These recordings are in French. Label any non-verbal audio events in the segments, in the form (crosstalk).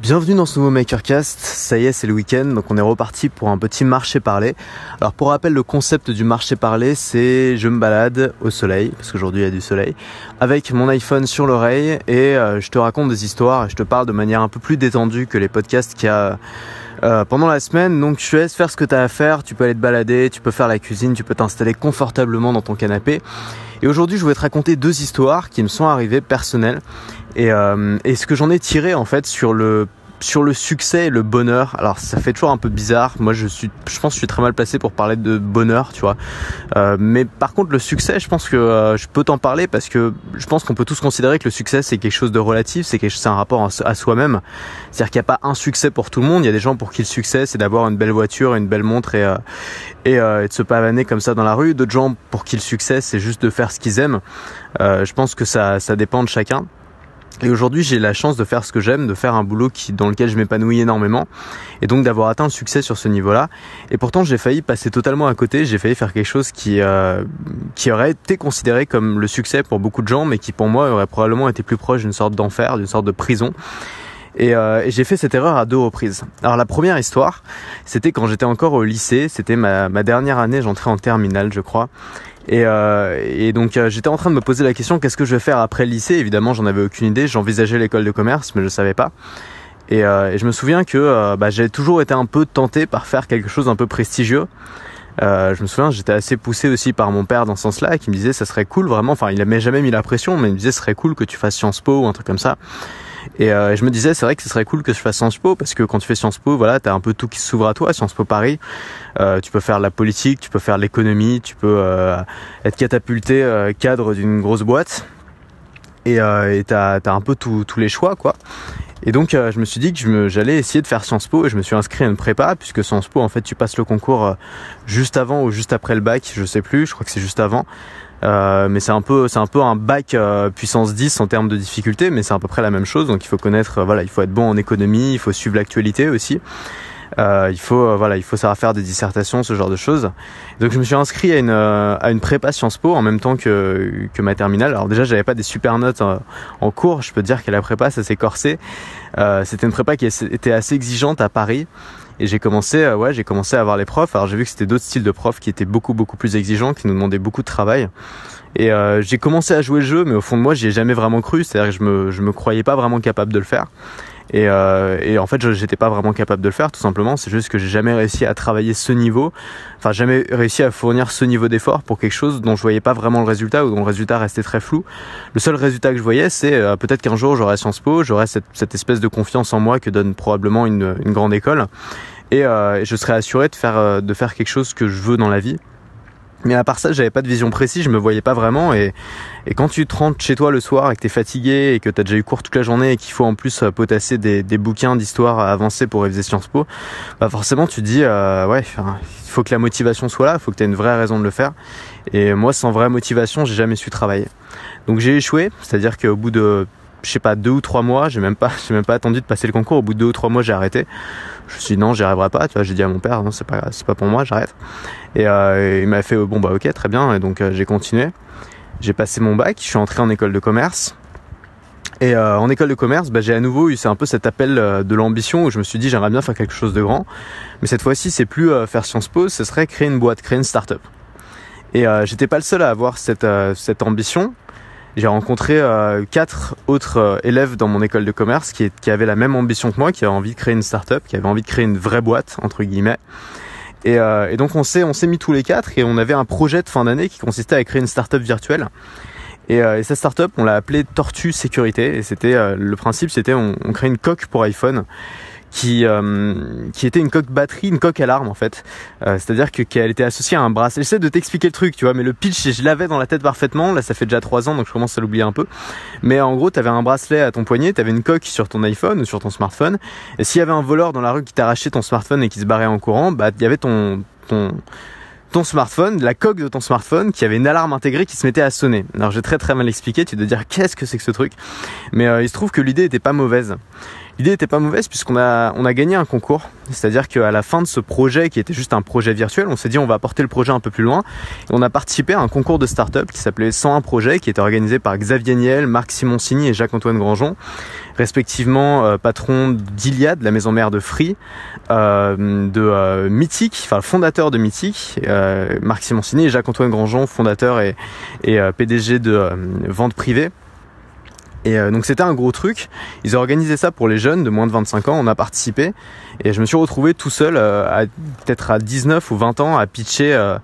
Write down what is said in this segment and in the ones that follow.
Bienvenue dans ce nouveau Makercast. Ça y est, c'est le week-end, donc on est reparti pour un petit marché parlé. Alors pour rappel, le concept du marché parlé, c'est je me balade au soleil, parce qu'aujourd'hui il y a du soleil, avec mon iPhone sur l'oreille et euh, je te raconte des histoires et je te parle de manière un peu plus détendue que les podcasts qu'il y a euh, pendant la semaine. Donc je te laisse faire ce que tu as à faire. Tu peux aller te balader, tu peux faire la cuisine, tu peux t'installer confortablement dans ton canapé. Et aujourd'hui, je voulais te raconter deux histoires qui me sont arrivées personnelles et, euh, et ce que j'en ai tiré en fait sur le sur le succès et le bonheur. Alors ça fait toujours un peu bizarre. Moi je suis, je pense que je suis très mal placé pour parler de bonheur, tu vois. Euh, mais par contre le succès, je pense que euh, je peux t'en parler parce que je pense qu'on peut tous considérer que le succès c'est quelque chose de relatif, c'est quelque c'est un rapport à, soi-même. C'est-à-dire qu'il n'y a pas un succès pour tout le monde. Il y a des gens pour qui le succès c'est d'avoir une belle voiture, une belle montre et euh, et, euh, et, de se pavaner comme ça dans la rue. D'autres gens pour qui le succès c'est juste de faire ce qu'ils aiment. je pense que ça ça dépend de chacun. Et aujourd'hui, j'ai la chance de faire ce que j'aime, de faire un boulot qui, dans lequel je m'épanouis énormément, et donc d'avoir atteint le succès sur ce niveau-là. Et pourtant, j'ai failli passer totalement à côté. J'ai failli faire quelque chose qui euh, qui aurait été considéré comme le succès pour beaucoup de gens, mais qui pour moi aurait probablement été plus proche d'une sorte d'enfer, d'une sorte de prison. Et, euh, et j'ai fait cette erreur à deux reprises. Alors la première histoire, c'était quand j'étais encore au lycée, c'était ma, ma dernière année, j'entrais en terminale, je crois. Et, euh, et donc euh, j'étais en train de me poser la question qu'est-ce que je vais faire après le lycée? Évidemment, j'en avais aucune idée. J'envisageais l'école de commerce, mais je savais pas. Et, euh, et je me souviens que euh, bah, j'ai toujours été un peu tenté par faire quelque chose un peu prestigieux. Euh, je me souviens, j'étais assez poussé aussi par mon père dans ce sens-là, qui me disait ça serait cool vraiment. Enfin, il n'avait jamais mis la pression, mais il me disait ce serait cool que tu fasses Sciences Po ou un truc comme ça. Et euh, je me disais, c'est vrai que ce serait cool que je fasse Sciences Po parce que quand tu fais Sciences Po, voilà, t'as un peu tout qui s'ouvre à toi. Sciences Po Paris, euh, tu peux faire la politique, tu peux faire l'économie, tu peux euh, être catapulté euh, cadre d'une grosse boîte. Et t'as as un peu tous les choix, quoi. Et donc euh, je me suis dit que j'allais essayer de faire Sciences Po et je me suis inscrit à une prépa puisque Sciences Po en fait tu passes le concours juste avant ou juste après le bac, je sais plus, je crois que c'est juste avant. Euh, mais c'est un peu c'est un peu un bac euh, puissance 10 en termes de difficulté mais c'est à peu près la même chose. Donc il faut connaître euh, voilà il faut être bon en économie il faut suivre l'actualité aussi. Euh, il faut voilà il faut savoir faire des dissertations ce genre de choses. Donc je me suis inscrit à une à une prépa Sciences Po en même temps que que ma terminale. Alors déjà j'avais pas des super notes en, cours. Je peux dire que la prépa ça s'est corsé c'était une prépa qui était assez exigeante à Paris et j'ai commencé, euh, ouais, j'ai commencé à avoir les profs. Alors j'ai vu que c'était d'autres styles de profs qui étaient beaucoup beaucoup plus exigeants, qui nous demandaient beaucoup de travail. Et euh, j'ai commencé à jouer le jeu, mais au fond de moi, j'y ai jamais vraiment cru. C'est-à-dire que je me, je me croyais pas vraiment capable de le faire. Et, euh, et en fait, j'étais pas vraiment capable de le faire, tout simplement. C'est juste que j'ai jamais réussi à travailler ce niveau, enfin jamais réussi à fournir ce niveau d'effort pour quelque chose dont je voyais pas vraiment le résultat ou dont le résultat restait très flou. Le seul résultat que je voyais, c'est euh, peut-être qu'un jour j'aurai Sciences Po, j'aurai cette, cette, espèce de confiance en moi que donne probablement une, une grande école, et euh, je serais assuré de faire euh, de faire quelque chose que je veux dans la vie. Mais à part ça, j'avais pas de vision précise, je me voyais pas vraiment. Et, et quand tu te rentres chez toi le soir et que t'es fatigué et que t'as déjà eu cours toute la journée et qu'il faut en plus euh, potasser des, des bouquins d'histoire avancés pour réviser Sciences Po, bah forcément tu dis euh, ouais, il faut que la motivation soit là, il faut que tu aies une vraie raison de le faire. Et moi, sans vraie motivation, j'ai jamais su travailler. Donc j'ai échoué, c'est-à-dire qu'au bout de je sais pas deux ou trois mois, j'ai même pas (laughs) j'ai même pas attendu de passer le concours. Au bout de deux ou trois mois, j'ai arrêté. Je me suis dit non, j'y arriverai pas. Tu vois, j'ai dit à mon père non, c'est pas c'est pas pour moi, j'arrête. Et euh, il m'a fait bon bah ok, très bien. Et donc euh, j'ai continué. J'ai passé mon bac, je suis entré en école de commerce. Et euh, en école de commerce, bah, j'ai à nouveau eu c'est un peu cet appel euh, de l'ambition où je me suis dit j'aimerais bien faire quelque chose de grand. Mais cette fois-ci, c'est plus faire Sciences Po, ce serait créer une boîte, créer une start-up. Et j'étais pas le seul à avoir cette, cette ambition j'ai rencontré euh, quatre autres euh, élèves dans mon école de commerce qui, qui, avaient la même ambition que moi, qui avaient envie de créer une start-up, qui avaient envie de créer une vraie boîte entre guillemets. Et, euh, et donc on s'est on s'est mis tous les quatre et on avait un projet de fin d'année qui consistait à créer une start-up virtuelle. Et, euh, et cette start-up, on l'a appelée Tortue Sécurité. Et c'était euh, le principe, c'était on, on crée une coque pour iPhone qui euh, qui était une coque batterie, une coque alarme en fait. Euh, C'est-à-dire que qu'elle était associée à un bracelet. J'essaie de t'expliquer le truc, tu vois, mais le pitch je l'avais dans la tête parfaitement. Là, ça fait déjà trois ans, donc je commence à l'oublier un peu. Mais en gros, t'avais un bracelet à ton poignet, t'avais une coque sur ton iPhone ou sur ton smartphone. Et s'il y avait un voleur dans la rue qui t'arrachait ton smartphone et qui se barrait en courant, bah il y avait ton smartphone, la coque de ton smartphone, qui avait une alarme intégrée qui se mettait à sonner. Alors j'ai très très mal expliqué, tu dois dire qu'est-ce que c'est que ce truc? Mais euh, il se trouve que l'idée était pas mauvaise. L'idée était pas mauvaise puisqu'on a, on a gagné un concours. C'est-à-dire qu'à la fin de ce projet, qui était juste un projet virtuel, on s'est dit on va porter le projet un peu plus loin. On a participé à un concours de start-up qui s'appelait 101 projets, qui était organisé par Xavier Niel, Marc Simoncini et Jacques-Antoine Grandjean, respectivement euh, patron d'Iliade, la maison mère de Free, euh, de euh, Mythique, enfin fondateur de Mythique, euh, Marc Simoncini et Jacques-Antoine Grandjean, fondateur et, et PDG de vente privée. Et euh, donc c'était un gros truc. Ils ont organisé ça pour les jeunes de moins de 25 ans. On a participé et je me suis retrouvé tout seul, euh, peut-être à 19 ou 20 ans, à pitcher euh,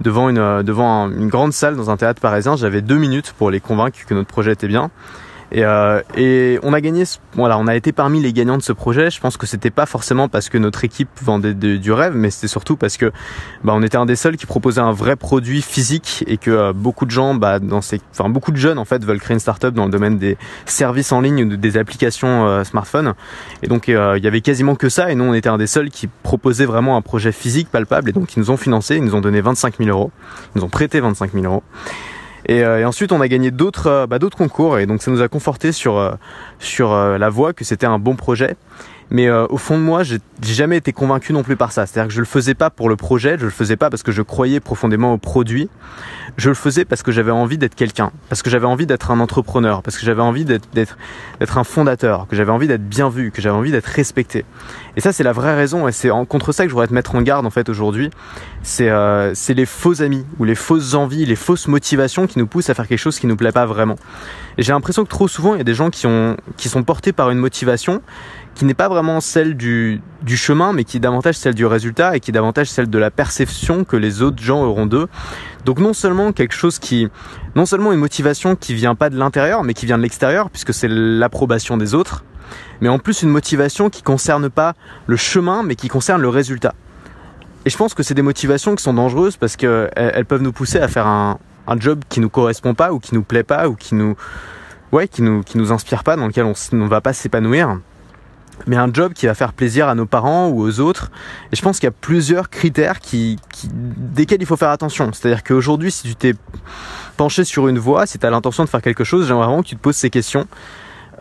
devant une devant une grande salle dans un théâtre parisien. J'avais deux minutes pour les convaincre que notre projet était bien. Et, euh, et, on a gagné, voilà, on a été parmi les gagnants de ce projet. Je pense que c'était pas forcément parce que notre équipe vendait du rêve, mais c'était surtout parce que bah, on était un des seuls qui proposait un vrai produit physique et que euh, beaucoup de gens, bah, dans ces, enfin beaucoup de jeunes en fait veulent créer une startup dans le domaine des services en ligne ou des applications euh, smartphone. Et donc il y avait quasiment que ça. Et nous on était un des seuls qui proposait vraiment un projet physique palpable. Et donc ils nous ont financé, ils nous ont donné 25 000 euros, ils nous ont prêté 25 000 euros. Euh, et, ensuite, on a gagné d'autres euh, bah, d'autres concours et donc ça nous a conforté sur euh, sur la voie que c'était un bon projet. Mais au fond de moi, j'ai jamais été convaincu non plus par ça. C'est-à-dire que je le faisais pas pour le projet, je le faisais pas parce que je croyais profondément au produit. Je le faisais parce que j'avais envie d'être quelqu'un, parce que j'avais envie d'être un entrepreneur, parce que j'avais envie d'être un fondateur, que j'avais envie d'être bien vu, que j'avais envie d'être respecté. Et ça, c'est la vraie raison, et c'est contre ça que je voudrais te mettre en garde en fait aujourd'hui. C'est euh, les faux amis ou les fausses envies, les fausses motivations qui nous poussent à faire quelque chose qui nous plaît pas vraiment. J'ai l'impression que trop souvent, il y a des gens qui ont qui sont portés par une motivation qui n'est pas vraiment celle du, chemin, mais qui est davantage celle du résultat et qui est davantage celle de la perception que les autres gens auront d'eux. Donc non seulement quelque chose qui, non seulement une motivation qui vient pas de l'intérieur, mais qui vient de l'extérieur, puisque c'est l'approbation des autres, mais en plus une motivation qui concerne pas le chemin, mais qui concerne le résultat. Et je pense que c'est des motivations qui sont dangereuses parce qu'elles elles peuvent nous pousser à faire un, un job qui nous correspond pas ou qui nous plaît pas ou qui nous, ouais, qui nous, qui nous inspire pas, dans lequel on ne va pas s'épanouir mais un job qui va faire plaisir à nos parents ou aux autres. Et je pense qu'il y a plusieurs critères qui, qui, desquels il faut faire attention. C'est-à-dire qu'aujourd'hui, si tu t'es penché sur une voie, si tu as l'intention de faire quelque chose, j'aimerais vraiment que tu te poses ces questions.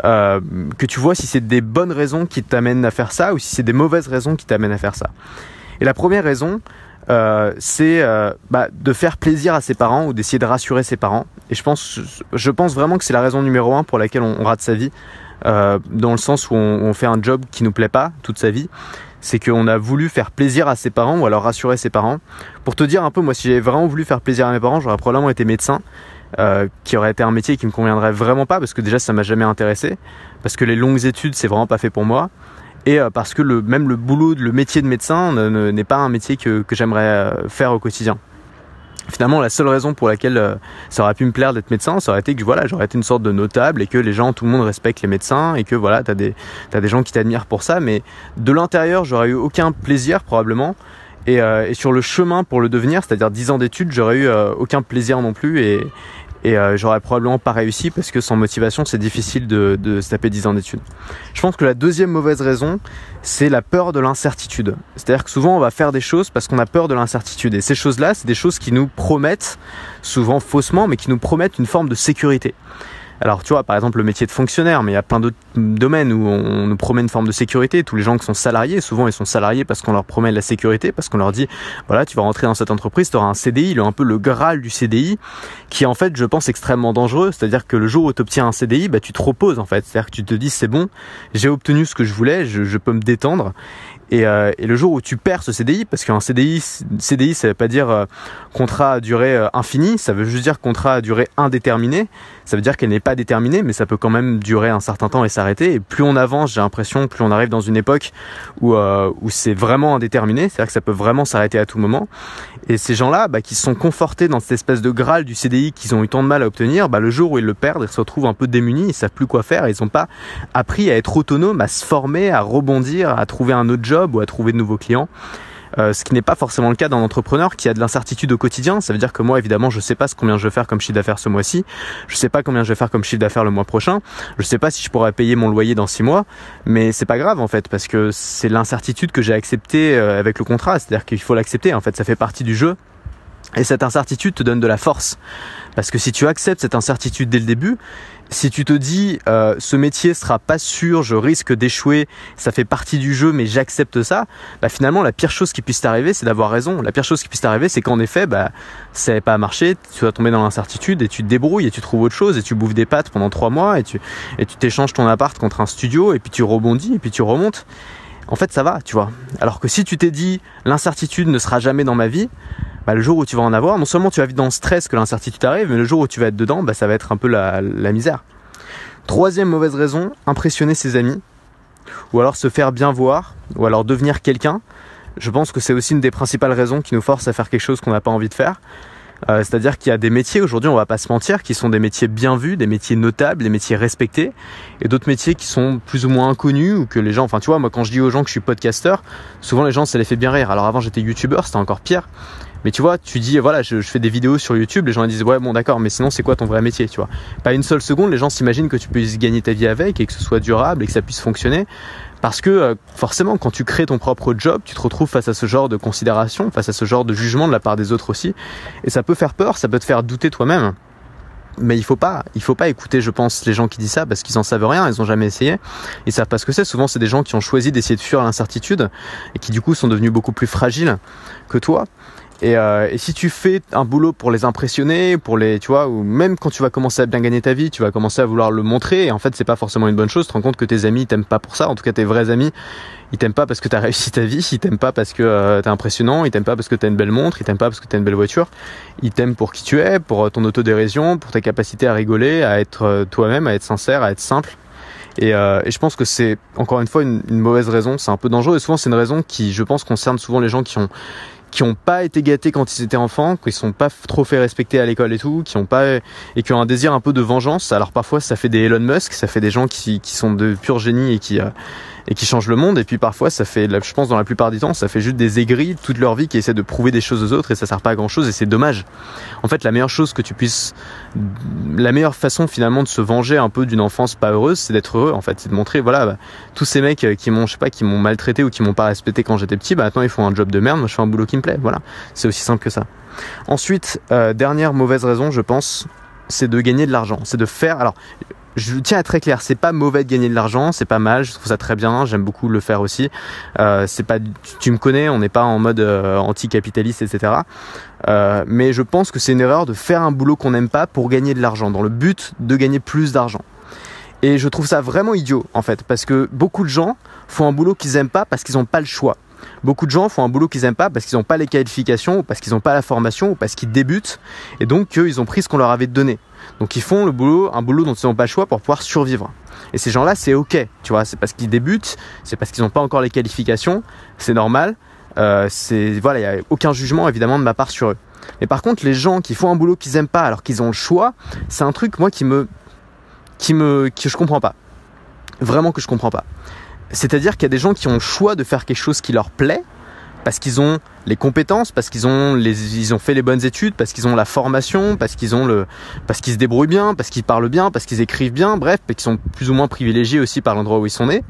Euh, que tu vois si c'est des bonnes raisons qui t'amènent à faire ça ou si c'est des mauvaises raisons qui t'amènent à faire ça. Et la première raison, euh, c'est euh, bah, de faire plaisir à ses parents ou d'essayer de rassurer ses parents. Et je pense, je pense vraiment que c'est la raison numéro un pour laquelle on, rate sa vie, euh, dans le sens où on, fait un job qui nous plaît pas toute sa vie. C'est qu'on a voulu faire plaisir à ses parents ou alors rassurer ses parents. Pour te dire un peu, moi, si j'avais vraiment voulu faire plaisir à mes parents, j'aurais probablement été médecin. Euh, qui aurait été un métier qui me conviendrait vraiment pas parce que déjà ça m'a jamais intéressé parce que les longues études c'est vraiment pas fait pour moi et euh, parce que le, même le boulot, le métier de médecin n'est pas un métier que, que j'aimerais faire au quotidien. Finalement, la seule raison pour laquelle ça aurait pu me plaire d'être médecin, ça aurait été que voilà, j'aurais été une sorte de notable et que les gens, tout le monde respecte les médecins et que voilà, t'as des, as des gens qui t'admirent pour ça, mais de l'intérieur, j'aurais eu aucun plaisir probablement. Et, euh, et, sur le chemin pour le devenir, c'est-à-dire 10 ans d'études, j'aurais eu euh, aucun plaisir non plus et, et euh, j'aurais probablement pas réussi parce que sans motivation, c'est difficile de, de se taper 10 ans d'études. Je pense que la deuxième mauvaise raison, c'est la peur de l'incertitude. C'est-à-dire que souvent, on va faire des choses parce qu'on a peur de l'incertitude. Et ces choses-là, c'est des choses qui nous promettent, souvent faussement, mais qui nous promettent une forme de sécurité. Alors tu vois, par exemple le métier de fonctionnaire, mais il y a plein d'autres domaines où on nous promet une forme de sécurité. Tous les gens qui sont salariés, souvent ils sont salariés parce qu'on leur promet la sécurité, parce qu'on leur dit, voilà, tu vas rentrer dans cette entreprise, tu auras un CDI, il un peu le graal du CDI, qui en fait, je pense, extrêmement dangereux. C'est-à-dire que le jour où tu obtiens un CDI, bah, tu te reposes en fait. C'est-à-dire que tu te dis, c'est bon, j'ai obtenu ce que je voulais, je peux me détendre. Et, euh, et, le jour où tu perds ce CDI, parce qu'un CDI, CDI, ça veut pas dire euh, contrat à durée euh, infinie, ça veut juste dire contrat à durée indéterminée. Ça veut dire qu'elle n'est pas déterminée, mais ça peut quand même durer un certain temps et s'arrêter. Et plus on avance, j'ai l'impression, plus on arrive dans une époque où, euh, où c'est vraiment indéterminé, c'est-à-dire que ça peut vraiment s'arrêter à tout moment. Et ces gens-là, bah, qui se sont confortés dans cette espèce de graal du CDI qu'ils ont eu tant de mal à obtenir, bah, le jour où ils le perdent, ils se retrouvent un peu démunis, ils savent plus quoi faire, ils n'ont pas appris à être autonomes, à se former, à rebondir, à trouver un autre job ou à trouver de nouveaux clients. Euh, ce qui n'est pas forcément le cas d'un entrepreneur qui a de l'incertitude au quotidien. Ça veut dire que moi, évidemment, je sais pas combien je vais faire comme chiffre d'affaires ce mois-ci. Je sais pas combien je vais faire comme chiffre d'affaires le mois prochain. Je sais pas si je pourrais payer mon loyer dans six mois. Mais c'est pas grave, en fait, parce que c'est l'incertitude que j'ai acceptée euh, avec le contrat. C'est-à-dire qu'il faut l'accepter. En fait, ça fait partie du jeu. Et cette incertitude te donne de la force. Parce que si tu acceptes cette incertitude dès le début, si tu te dis euh, ce métier sera pas sûr, je risque d'échouer, ça fait partie du jeu, mais j'accepte ça, bah finalement la pire chose qui puisse t'arriver, c'est d'avoir raison. La pire chose qui puisse t'arriver, c'est qu'en effet, bah ça n'avait pas marché, tu vas tomber dans l'incertitude et tu te débrouilles et tu trouves autre chose et tu bouffes des pâtes pendant trois mois et tu et tu t'échanges ton appart contre un studio et puis tu rebondis et puis tu remontes. En fait, ça va, tu vois. Alors que si tu t'es dit l'incertitude ne sera jamais dans ma vie, bah, le jour où tu vas en avoir, non seulement tu vas vivre dans le stress que l'incertitude arrive, mais le jour où tu vas être dedans, bah, ça va être un peu la, misère. Troisième mauvaise raison, impressionner ses amis, ou alors se faire bien voir, ou alors devenir quelqu'un. Je pense que c'est aussi une des principales raisons qui nous force à faire quelque chose qu'on n'a pas envie de faire. Euh, c'est-à-dire qu'il y a des métiers aujourd'hui, on va pas se mentir, qui sont des métiers bien vus, des métiers notables, des métiers respectés, et d'autres métiers qui sont plus ou moins inconnus ou que les gens, enfin tu vois, moi quand je dis aux gens que je suis podcasteur, souvent les gens ça les fait bien rire. Alors avant j'étais youtubeur, c'était encore pire. Mais tu vois, tu dis, voilà, je, fais des vidéos sur YouTube, les gens disent, ouais, bon, d'accord, mais sinon, c'est quoi ton vrai métier, tu vois? Pas une seule seconde, les gens s'imaginent que tu puisses gagner ta vie avec et que ce soit durable et que ça puisse fonctionner. Parce que euh, forcément, quand tu crées ton propre job, tu te retrouves face à ce genre de considération, face à ce genre de jugement de la part des autres aussi. Et ça peut faire peur, ça peut te faire douter toi-même. Mais il faut pas, il faut pas écouter, je pense, les gens qui disent ça parce qu'ils en savent rien, ils ont jamais essayé, ils savent pas ce que c'est. Souvent, c'est des gens qui ont choisi d'essayer de fuir l'incertitude et qui du coup sont devenus beaucoup plus fragiles que toi. Et, euh, si tu fais un boulot pour les impressionner, pour les, tu vois, ou même quand tu vas commencer à bien gagner ta vie, tu vas commencer à vouloir le montrer. Et en fait, c'est pas forcément une bonne chose. Tu te rends compte que tes amis t'aiment pas pour ça. En tout cas, tes vrais amis, ils t'aiment pas parce que t'as (laughs) réussi ta vie. Ils t'aiment pas parce que euh, t'es impressionnant. Ils t'aiment pas parce que t'as une belle montre. Ils t'aiment pas parce que t'as une belle voiture. Ils t'aiment pour qui tu es, pour ton autodérision, pour ta capacité à rigoler, à être euh, toi-même, à être sincère, à être simple. Et, euh, et, je pense que c'est encore une fois une, une mauvaise raison, c'est un peu dangereux. Et souvent, c'est une raison qui, je pense, concerne souvent les gens qui ont qui ont pas été gâtés quand ils étaient enfants, qui sont pas trop fait respecter à l'école et tout, qui ont pas et qui ont un désir un peu de vengeance. Alors parfois ça fait des Elon Musk, ça fait des gens qui, qui sont de purs génies et qui euh, et qui changent le monde. Et puis parfois, ça fait, je pense dans la plupart du temps, ça fait juste des aigris toute leur vie qui essaient de prouver des choses aux autres et ça sert pas à grand chose et c'est dommage. En fait, la meilleure chose que tu puisses, la meilleure façon finalement de se venger un peu d'une enfance pas heureuse, c'est d'être heureux. En fait, c'est de montrer, voilà, bah, tous ces mecs qui m'ont, je sais pas, qui m'ont maltraité ou qui m'ont pas respecté quand j'étais petit, bah maintenant ils font un job de merde, moi je fais un boulot qui Voilà, c'est aussi simple que ça. Ensuite, euh, dernière mauvaise raison, je pense, c'est de gagner de l'argent. C'est de faire. Alors, je tiens à être très clair, c'est pas mauvais de gagner de l'argent, c'est pas mal, je trouve ça très bien, j'aime beaucoup le faire aussi. Euh, c'est pas, tu, me connais, on n'est pas en mode euh, anti-capitaliste, etc. Euh, mais je pense que c'est une erreur de faire un boulot qu'on n'aime pas pour gagner de l'argent, dans le but de gagner plus d'argent. Et je trouve ça vraiment idiot en fait, parce que beaucoup de gens font un boulot qu'ils aiment pas parce qu'ils n'ont pas le choix. Beaucoup de gens font un boulot qu'ils aiment pas parce qu'ils n'ont pas les qualifications, parce qu'ils n'ont pas la formation, parce qu'ils débutent, et donc ils ont pris ce qu'on leur avait donné. Donc ils font le boulot, un boulot dont ils n'ont pas le choix pour pouvoir survivre. Et ces gens-là, c'est ok, tu vois, c'est parce qu'ils débutent, c'est parce qu'ils n'ont pas encore les qualifications, c'est normal. Euh, voilà, il n'y a aucun jugement évidemment de ma part sur eux. Mais par contre, les gens qui font un boulot qu'ils aiment pas alors qu'ils ont le choix, c'est un truc moi qui me qui me que je comprends pas. Vraiment que je comprends pas. C'est-à-dire qu'il y a des gens qui ont le choix de faire quelque chose qui leur plaît parce qu'ils ont les compétences, parce qu'ils ont ont fait les bonnes études, parce qu'ils ont la formation, parce qu'ils ont le, parce qu'ils se débrouillent bien, parce qu'ils parlent bien, parce qu'ils écrivent bien, bref, et qu'ils sont plus ou moins privilégiés aussi par l'endroit où ils sont nés.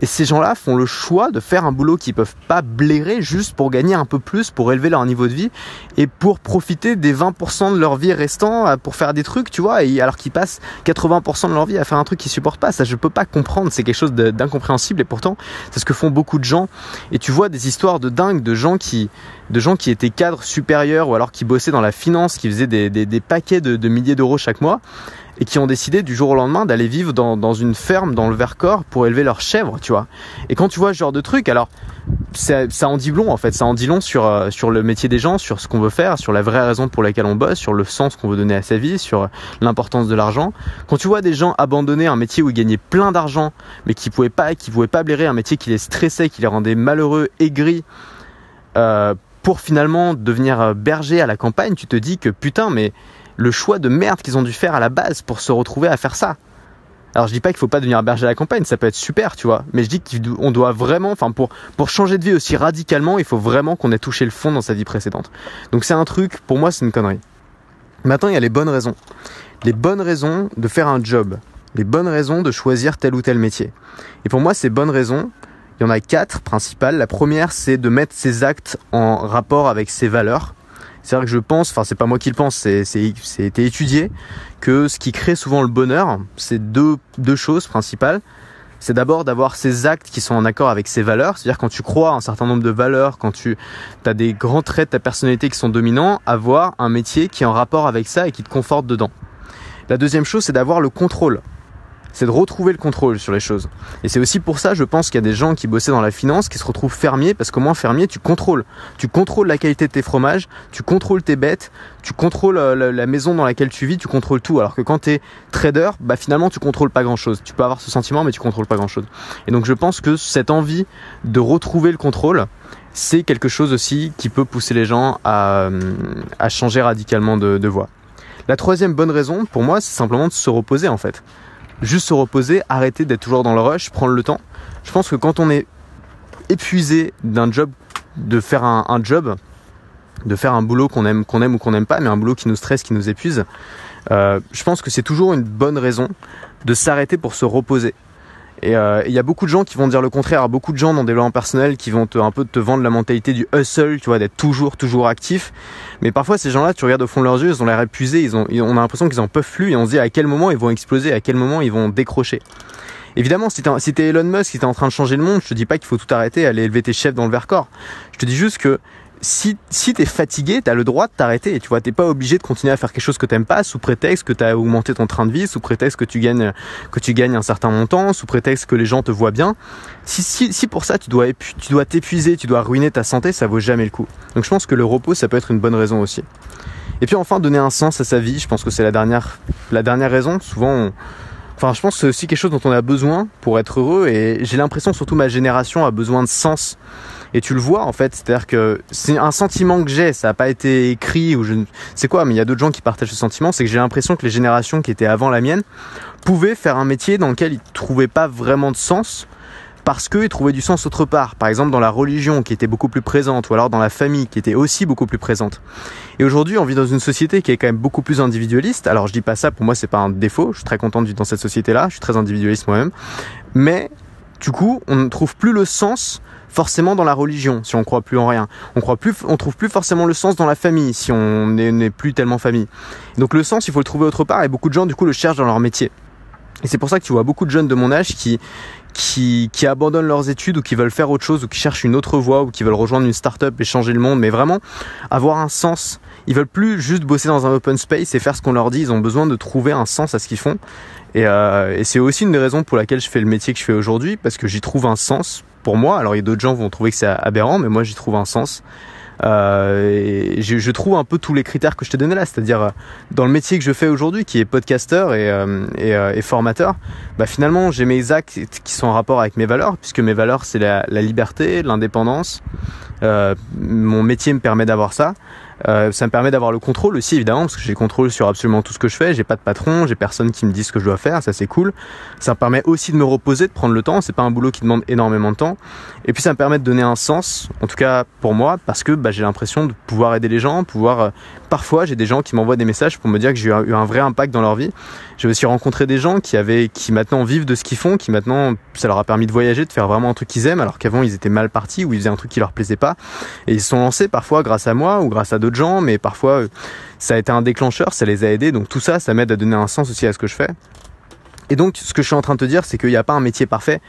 Et ces gens-là font le choix de faire un boulot qu'ils peuvent pas blairer juste pour gagner un peu plus, pour élever leur niveau de vie et pour profiter des 20% de leur vie restant pour faire des trucs, tu vois, alors qu'ils passent 80% de leur vie à faire un truc qu'ils supportent pas. Ça, je peux pas comprendre. C'est quelque chose d'incompréhensible et pourtant, c'est ce que font beaucoup de gens. Et tu vois des histoires de dingue de gens qui, de gens qui étaient cadres supérieurs ou alors qui bossaient dans la finance, qui faisaient des, des, paquets de, milliers d'euros chaque mois et qui ont décidé du jour au lendemain d'aller vivre dans, dans, une ferme dans le Vercors pour élever leurs chèvres, tu vois. Et quand tu vois ce genre de truc, alors ça, ça en dit long en fait, ça en dit long sur, euh, sur le métier des gens, sur ce qu'on veut faire, sur la vraie raison pour laquelle on bosse, sur le sens qu'on veut donner à sa vie, sur l'importance de l'argent. Quand tu vois des gens abandonner un métier où ils gagnaient plein d'argent, mais qui pouvaient pas, qui pouvaient pas blairer un métier qui les stressait, qui les rendait malheureux, aigris, euh, pour finalement devenir euh, berger à la campagne, tu te dis que putain, mais le choix de merde qu'ils ont dû faire à la base pour se retrouver à faire ça. Alors je dis pas qu'il faut pas devenir berger à la campagne, ça peut être super, tu vois, mais je dis qu'on doit vraiment, enfin pour pour changer de vie aussi radicalement, il faut vraiment qu'on ait touché le fond dans sa vie précédente. Donc c'est un truc, pour moi c'est une connerie. Maintenant il y a les bonnes raisons, les bonnes raisons de faire un job, les bonnes raisons de choisir tel ou tel métier. Et pour moi ces bonnes raisons, il y en a quatre principales. La première c'est de mettre ses actes en rapport avec ses valeurs C'est vrai que je pense, enfin c'est pas moi qui le pense, c'est été étudié que ce qui crée souvent le bonheur, c'est deux, deux choses principales. C'est d'abord d'avoir ces actes qui sont en accord avec ses valeurs, c'est-à-dire quand tu crois un certain nombre de valeurs, quand tu as des grands traits de ta personnalité qui sont dominants, avoir un métier qui est en rapport avec ça et qui te conforte dedans. La deuxième chose, c'est d'avoir le contrôle c'est de retrouver le contrôle sur les choses. Et c'est aussi pour ça, je pense qu'il y a des gens qui bossaient dans la finance qui se retrouvent fermiers parce qu'au moins fermier, tu contrôles. Tu contrôles la qualité de tes fromages, tu contrôles tes bêtes, tu contrôles euh, la, maison dans laquelle tu vis, tu contrôles tout. Alors que quand tu es trader, bah finalement tu contrôles pas grand chose. Tu peux avoir ce sentiment, mais tu contrôles pas grand chose. Et donc je pense que cette envie de retrouver le contrôle, c'est quelque chose aussi qui peut pousser les gens à, à changer radicalement de voie. La troisième bonne raison, pour moi, c'est simplement de se reposer en fait juste se reposer, arrêter d'être toujours dans le rush, prendre le temps. Je pense que quand on est épuisé d'un job, de faire un, job, de faire un boulot qu'on aime, ou qu'on n'aime pas, mais un boulot qui nous stresse, qui nous épuise, euh, je pense que c'est toujours une bonne raison de s'arrêter pour se reposer. Et euh, il y a beaucoup de gens qui vont dire le contraire, beaucoup de gens dans le développement personnel qui vont te, un peu te vendre la mentalité du hustle, tu vois, d'être toujours, toujours actif. Mais parfois, ces gens-là, tu regardes au fond de leurs yeux, ils ont l'air épuisés, ils ont, on a l'impression qu'ils en peuvent plus et on se dit à quel moment ils vont exploser, à quel moment ils vont décrocher. Évidemment, si t'es, si Elon Musk, si t'es en train de changer le monde, je te dis pas qu'il faut tout arrêter, aller élever tes chefs dans le Vercors. Je te dis juste que si, si t'es fatigué, t'as le droit de t'arrêter. Tu vois, t'es pas obligé de continuer à faire quelque chose que t'aimes pas sous prétexte que t'as augmenté ton train de vie, sous prétexte que tu gagnes, un certain montant, sous prétexte que les gens te voient bien. Si, si, pour ça tu dois, tu t'épuiser, tu dois ruiner ta santé, ça vaut jamais le coup. Donc je pense que le repos, ça peut être une bonne raison aussi. Et puis enfin, donner un sens à sa vie, je pense que c'est la dernière, la dernière raison. Souvent, Enfin, je pense que c'est aussi quelque chose dont on a besoin pour être heureux et j'ai l'impression surtout ma génération a besoin de sens et tu le vois en fait, c'est-à-dire que c'est un sentiment que j'ai, ça n'a pas été écrit ou je sais quoi, mais il y a d'autres gens qui partagent ce sentiment, c'est que j'ai l'impression que les générations qui étaient avant la mienne pouvaient faire un métier dans lequel ils trouvaient pas vraiment de sens parce qu'ils trouvaient du sens autre part. Par exemple, dans la religion qui était beaucoup plus présente, ou alors dans la famille qui était aussi beaucoup plus présente. Et aujourd'hui, on vit dans une société qui est quand même beaucoup plus individualiste. Alors, je dis pas ça, pour moi, c'est pas un défaut. Je suis très content de vivre dans cette société-là. Je suis très individualiste moi-même. Mais, du coup, on ne trouve plus le sens forcément dans la religion si on croit plus en rien. On croit plus, on trouve plus forcément le sens dans la famille si on n'est plus tellement famille. Donc le sens, il faut le trouver autre part et beaucoup de gens du coup le cherchent dans leur métier. Et c'est pour ça que tu vois beaucoup de jeunes de mon âge qui, qui, abandonnent leurs études ou qui veulent faire autre chose ou qui cherchent une autre voie ou qui veulent rejoindre une start-up et changer le monde, mais vraiment avoir un sens. Ils veulent plus juste bosser dans un open space et faire ce qu'on leur dit, ils ont besoin de trouver un sens à ce qu'ils font. Et, euh, et c'est aussi une des raisons pour laquelle je fais le métier que je fais aujourd'hui, parce que j'y trouve un sens pour moi. Alors il y a d'autres gens vont trouver que c'est aberrant, mais moi j'y trouve un sens. Euh, je, je, trouve un peu tous les critères que je t'ai donné là, c'est-à-dire euh, dans le métier que je fais aujourd'hui, qui est podcasteur et, euh, et, euh, et, formateur, bah finalement j'ai mes actes qui sont en rapport avec mes valeurs, puisque mes valeurs c'est la, la, liberté, l'indépendance. mon métier me permet d'avoir ça. Euh, ça me permet d'avoir le contrôle aussi évidemment parce que j'ai le contrôle sur absolument tout ce que je fais. J'ai pas de patron, j'ai personne qui me dit ce que je dois faire, ça c'est cool. Ça me permet aussi de me reposer, de prendre le temps. C'est pas un boulot qui demande énormément de temps. Et puis ça me permet de donner un sens, en tout cas pour moi, parce que bah, j'ai l'impression de pouvoir aider les gens, pouvoir. Parfois j'ai des gens qui m'envoient des messages pour me dire que j'ai eu un vrai impact dans leur vie. J'ai aussi rencontré des gens qui avaient, qui maintenant vivent de ce qu'ils font, qui maintenant ça leur a permis de voyager, de faire vraiment un truc qu'ils aiment, alors qu'avant ils étaient mal partis ou ils faisaient un truc qui leur plaisait pas. Et ils se sont lancés parfois grâce à moi ou grâce à d'autres gens, mais parfois euh, ça a été un déclencheur, ça les a aidés. Donc tout ça, ça m'aide à donner un sens aussi à ce que je fais. Et donc, ce que je suis en train de te dire, c'est qu'il n'y a pas un métier parfait.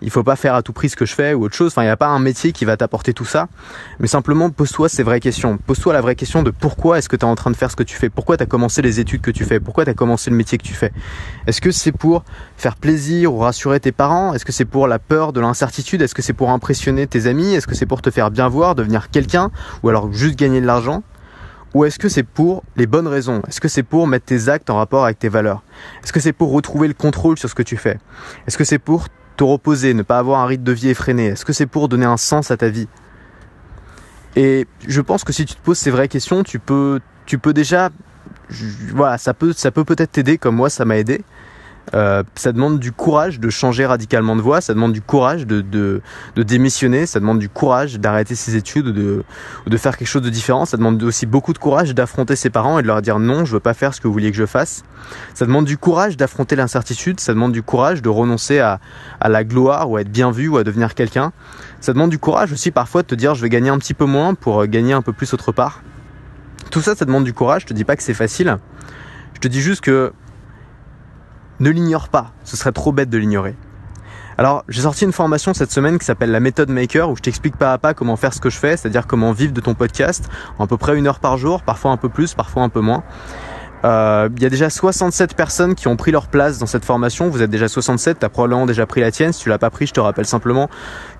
Il faut pas faire à tout prix ce que je fais ou autre chose. Enfin, il n'y a pas un métier qui va t'apporter tout ça. Mais simplement, pose-toi ces vraies questions. Pose-toi la vraie question de pourquoi est-ce que tu es en train de faire ce que tu fais? Pourquoi tu as commencé les études que tu fais? Pourquoi tu as commencé le métier que tu fais? Est-ce que c'est pour faire plaisir ou rassurer tes parents? Est-ce que c'est pour la peur de l'incertitude? Est-ce que c'est pour impressionner tes amis? Est-ce que c'est pour te faire bien voir, devenir quelqu'un? Ou alors juste gagner de l'argent? Ou est-ce que c'est pour les bonnes raisons? Est-ce que c'est pour mettre tes actes en rapport avec tes valeurs? Est-ce que c'est pour retrouver le contrôle sur ce que tu fais? Est-ce que c'est pour te reposer, ne pas avoir un rythme de vie effréné? Est-ce que c'est pour donner un sens à ta vie? Et je pense que si tu te poses ces vraies questions, tu peux, déjà, voilà, ça peut, ça peut peut-être t'aider comme moi, ça m'a aidé. Euh, ça demande du courage de changer radicalement de voie, ça demande du courage de, démissionner, ça demande du courage d'arrêter ses études ou de, faire quelque chose de différent, ça demande aussi beaucoup de courage d'affronter ses parents et de leur dire non, je veux pas faire ce que vous vouliez que je fasse. Ça demande du courage d'affronter l'incertitude, ça demande du courage de renoncer à, à la gloire ou à être bien vu ou à devenir quelqu'un. Ça demande du courage aussi parfois de te dire je vais gagner un petit peu moins pour gagner un peu plus autre part Tout ça, ça demande du courage. Je te dis pas que c'est facile. Je te dis juste que ne l'ignore pas. Ce serait trop bête de l'ignorer. Alors, j'ai sorti une formation cette semaine qui s'appelle la méthode maker où je t'explique pas à pas comment faire ce que je fais, c'est-à-dire comment vivre de ton podcast en à peu près une heure par jour, parfois un peu plus, parfois un peu moins. Euh, il y a déjà 67 personnes qui ont pris leur place dans cette formation. Vous êtes déjà 67, tu as probablement déjà pris la tienne. Si tu l'as pas pris, je te rappelle simplement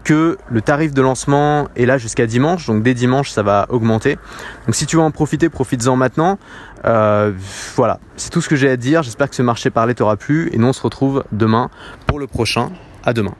que le tarif de lancement est là jusqu'à dimanche. Donc dès dimanche, ça va augmenter. Donc si tu veux en profiter, profites-en maintenant. Euh, voilà, c'est tout ce que j'ai à dire. J'espère que ce marché parlé t'aura plu. Et nous, on se retrouve demain pour le prochain. À demain.